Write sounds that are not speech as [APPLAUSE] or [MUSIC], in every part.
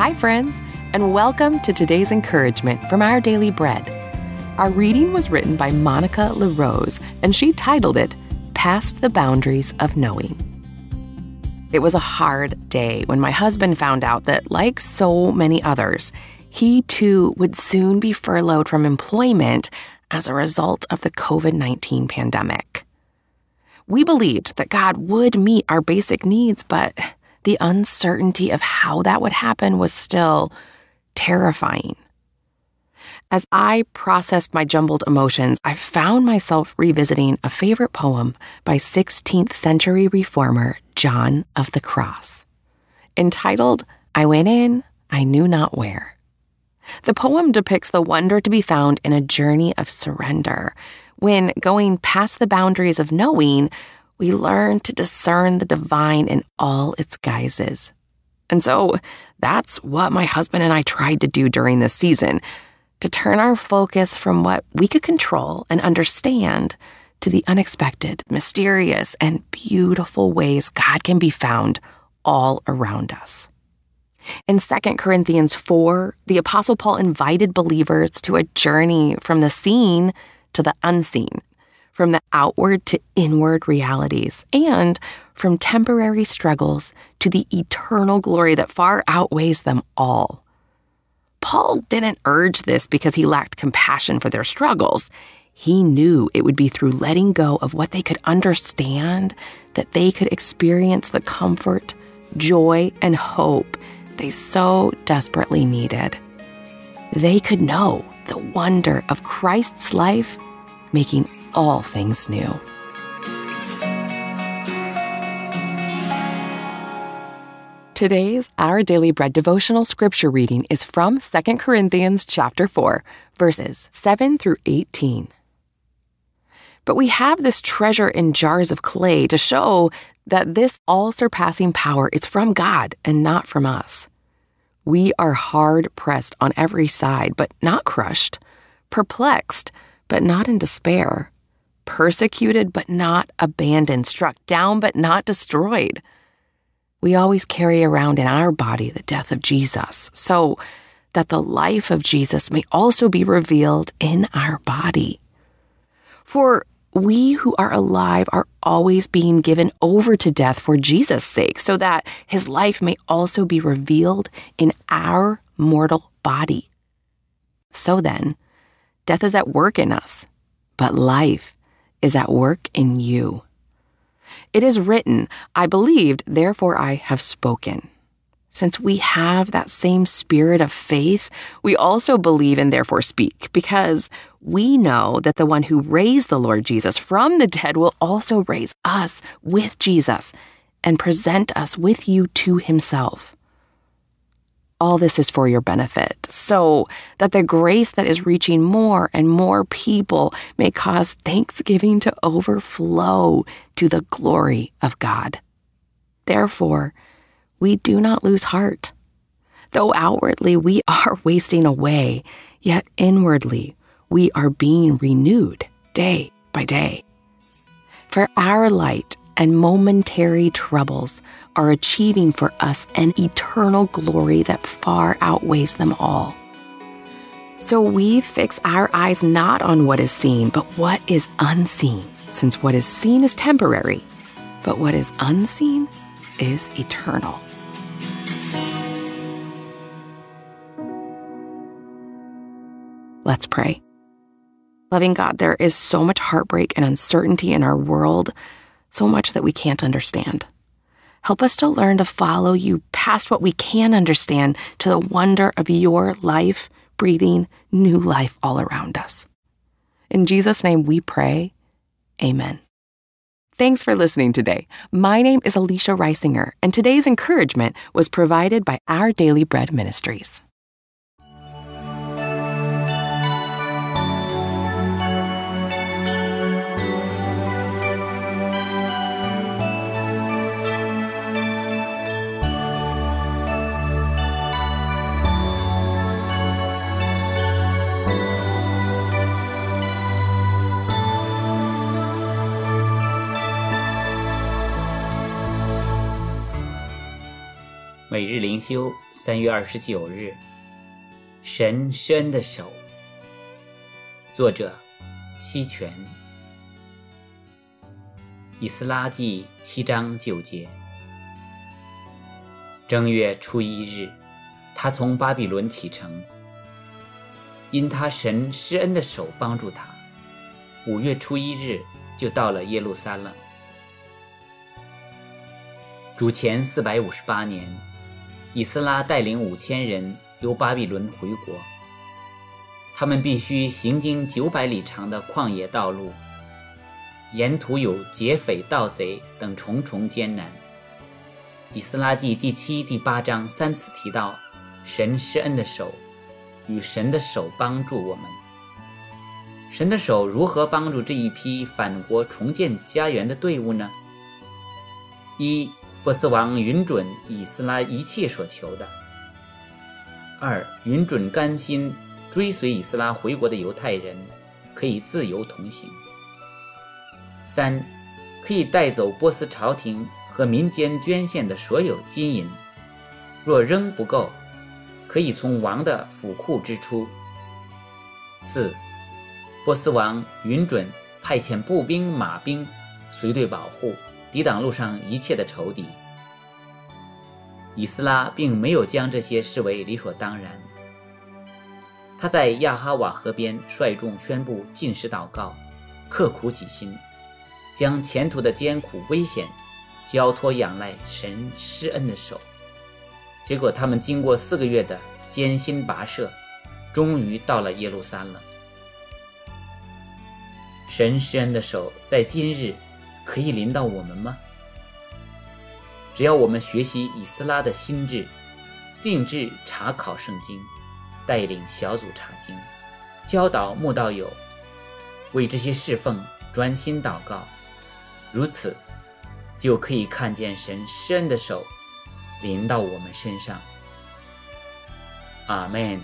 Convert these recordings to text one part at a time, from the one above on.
Hi, friends, and welcome to today's encouragement from Our Daily Bread. Our reading was written by Monica LaRose, and she titled it Past the Boundaries of Knowing. It was a hard day when my husband found out that, like so many others, he too would soon be furloughed from employment as a result of the COVID 19 pandemic. We believed that God would meet our basic needs, but the uncertainty of how that would happen was still terrifying. As I processed my jumbled emotions, I found myself revisiting a favorite poem by 16th century reformer John of the Cross, entitled I Went In, I Knew Not Where. The poem depicts the wonder to be found in a journey of surrender, when going past the boundaries of knowing, we learn to discern the divine in all its guises. And so that's what my husband and I tried to do during this season to turn our focus from what we could control and understand to the unexpected, mysterious, and beautiful ways God can be found all around us. In 2 Corinthians 4, the Apostle Paul invited believers to a journey from the seen to the unseen, from the outward to inward realities, and from temporary struggles to the eternal glory that far outweighs them all. Paul didn't urge this because he lacked compassion for their struggles. He knew it would be through letting go of what they could understand that they could experience the comfort, joy, and hope they so desperately needed. They could know the wonder of Christ's life making all things new. Today's Our Daily Bread devotional scripture reading is from 2 Corinthians chapter 4, verses 7 through 18. But we have this treasure in jars of clay to show that this all surpassing power is from God and not from us. We are hard pressed on every side, but not crushed, perplexed, but not in despair, persecuted, but not abandoned, struck down, but not destroyed. We always carry around in our body the death of Jesus, so that the life of Jesus may also be revealed in our body. For we who are alive are always being given over to death for Jesus' sake, so that his life may also be revealed in our mortal body. So then, death is at work in us, but life is at work in you. It is written, I believed, therefore I have spoken. Since we have that same spirit of faith, we also believe and therefore speak, because we know that the one who raised the Lord Jesus from the dead will also raise us with Jesus and present us with you to himself. All this is for your benefit, so that the grace that is reaching more and more people may cause thanksgiving to overflow to the glory of God. Therefore, we do not lose heart. Though outwardly we [LAUGHS] are wasting away, yet inwardly we are being renewed day by day. For our light and momentary troubles are achieving for us an eternal glory that far outweighs them all. So we fix our eyes not on what is seen, but what is unseen, since what is seen is temporary, but what is unseen is eternal. Let's pray. Loving God, there is so much heartbreak and uncertainty in our world, so much that we can't understand. Help us to learn to follow you past what we can understand to the wonder of your life, breathing new life all around us. In Jesus' name we pray. Amen. Thanks for listening today. My name is Alicia Reisinger, and today's encouragement was provided by Our Daily Bread Ministries. 每日灵修，三月二十九日，神施恩的手。作者：西泉。以斯拉记七章九节。正月初一日，他从巴比伦启程，因他神施恩的手帮助他，五月初一日就到了耶路撒冷。主前四百五十八年。以斯拉带领五千人由巴比伦回国，他们必须行经九百里长的旷野道路，沿途有劫匪、盗贼等重重艰难。以斯拉记第七、第八章三次提到神施恩的手，与神的手帮助我们。神的手如何帮助这一批返国重建家园的队伍呢？一。波斯王允准以斯拉一切所求的。二，允准甘心追随以斯拉回国的犹太人可以自由同行。三，可以带走波斯朝廷和民间捐献的所有金银，若仍不够，可以从王的府库支出。四，波斯王允准派遣步兵、马兵随队保护。抵挡路上一切的仇敌。以斯拉并没有将这些视为理所当然。他在亚哈瓦河边率众宣布禁食祷告，刻苦己心，将前途的艰苦危险交托仰赖神施恩的手。结果，他们经过四个月的艰辛跋涉，终于到了耶路撒冷。神施恩的手在今日。可以临到我们吗？只要我们学习以斯拉的心智，定制查考圣经，带领小组查经，教导慕道友，为这些侍奉专心祷告，如此就可以看见神施恩的手临到我们身上。阿门。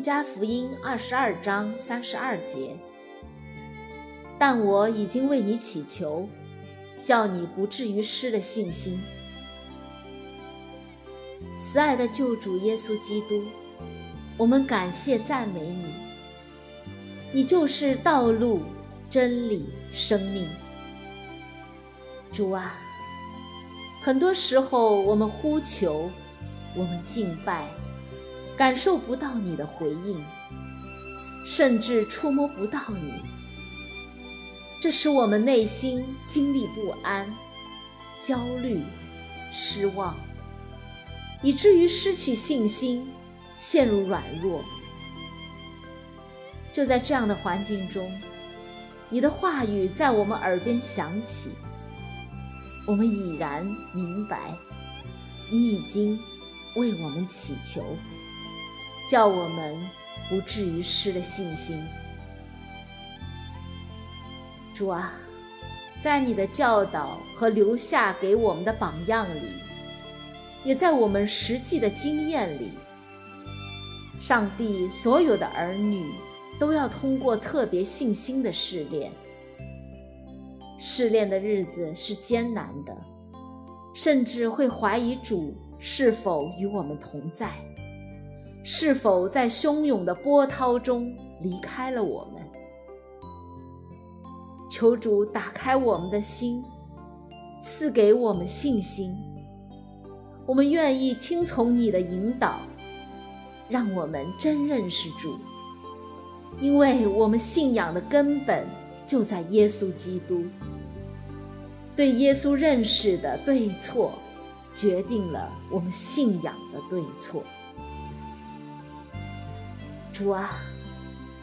加福音二十二章三十二节，但我已经为你祈求，叫你不至于失了信心。慈爱的救主耶稣基督，我们感谢赞美你，你就是道路、真理、生命。主啊，很多时候我们呼求，我们敬拜。感受不到你的回应，甚至触摸不到你，这使我们内心经历不安、焦虑、失望，以至于失去信心，陷入软弱。就在这样的环境中，你的话语在我们耳边响起，我们已然明白，你已经为我们祈求。叫我们不至于失了信心。主啊，在你的教导和留下给我们的榜样里，也在我们实际的经验里，上帝所有的儿女都要通过特别信心的试炼。试炼的日子是艰难的，甚至会怀疑主是否与我们同在。是否在汹涌的波涛中离开了我们？求主打开我们的心，赐给我们信心。我们愿意听从你的引导，让我们真认识主，因为我们信仰的根本就在耶稣基督。对耶稣认识的对错，决定了我们信仰的对错。主啊，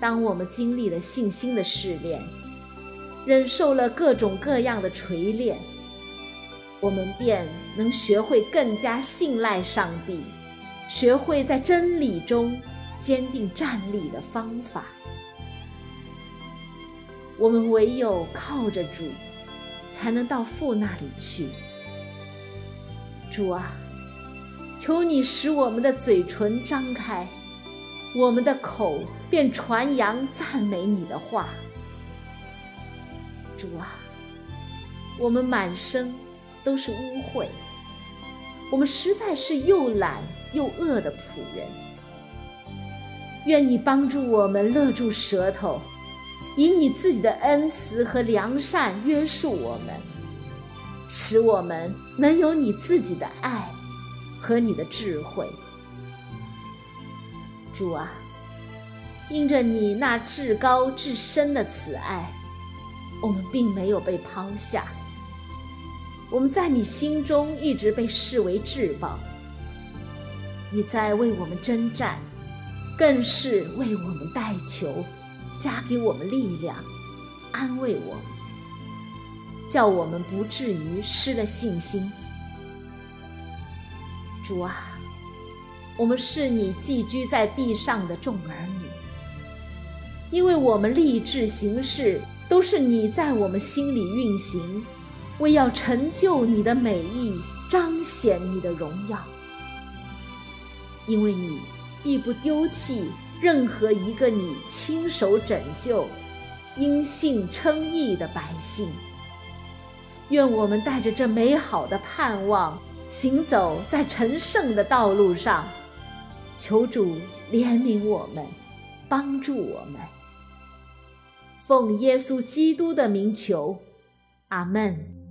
当我们经历了信心的试炼，忍受了各种各样的锤炼，我们便能学会更加信赖上帝，学会在真理中坚定站立的方法。我们唯有靠着主。才能到父那里去。主啊，求你使我们的嘴唇张开，我们的口便传扬赞美你的话。主啊，我们满身都是污秽，我们实在是又懒又饿的仆人。愿你帮助我们勒住舌头。以你自己的恩慈和良善约束我们，使我们能有你自己的爱和你的智慧。主啊，因着你那至高至深的慈爱，我们并没有被抛下。我们在你心中一直被视为至宝。你在为我们征战，更是为我们代求。加给我们力量，安慰我们，叫我们不至于失了信心。主啊，我们是你寄居在地上的众儿女，因为我们立志行事，都是你在我们心里运行，为要成就你的美意，彰显你的荣耀。因为你亦不丢弃。任何一个你亲手拯救、因信称义的百姓，愿我们带着这美好的盼望，行走在成圣的道路上。求主怜悯我们，帮助我们。奉耶稣基督的名求，阿门。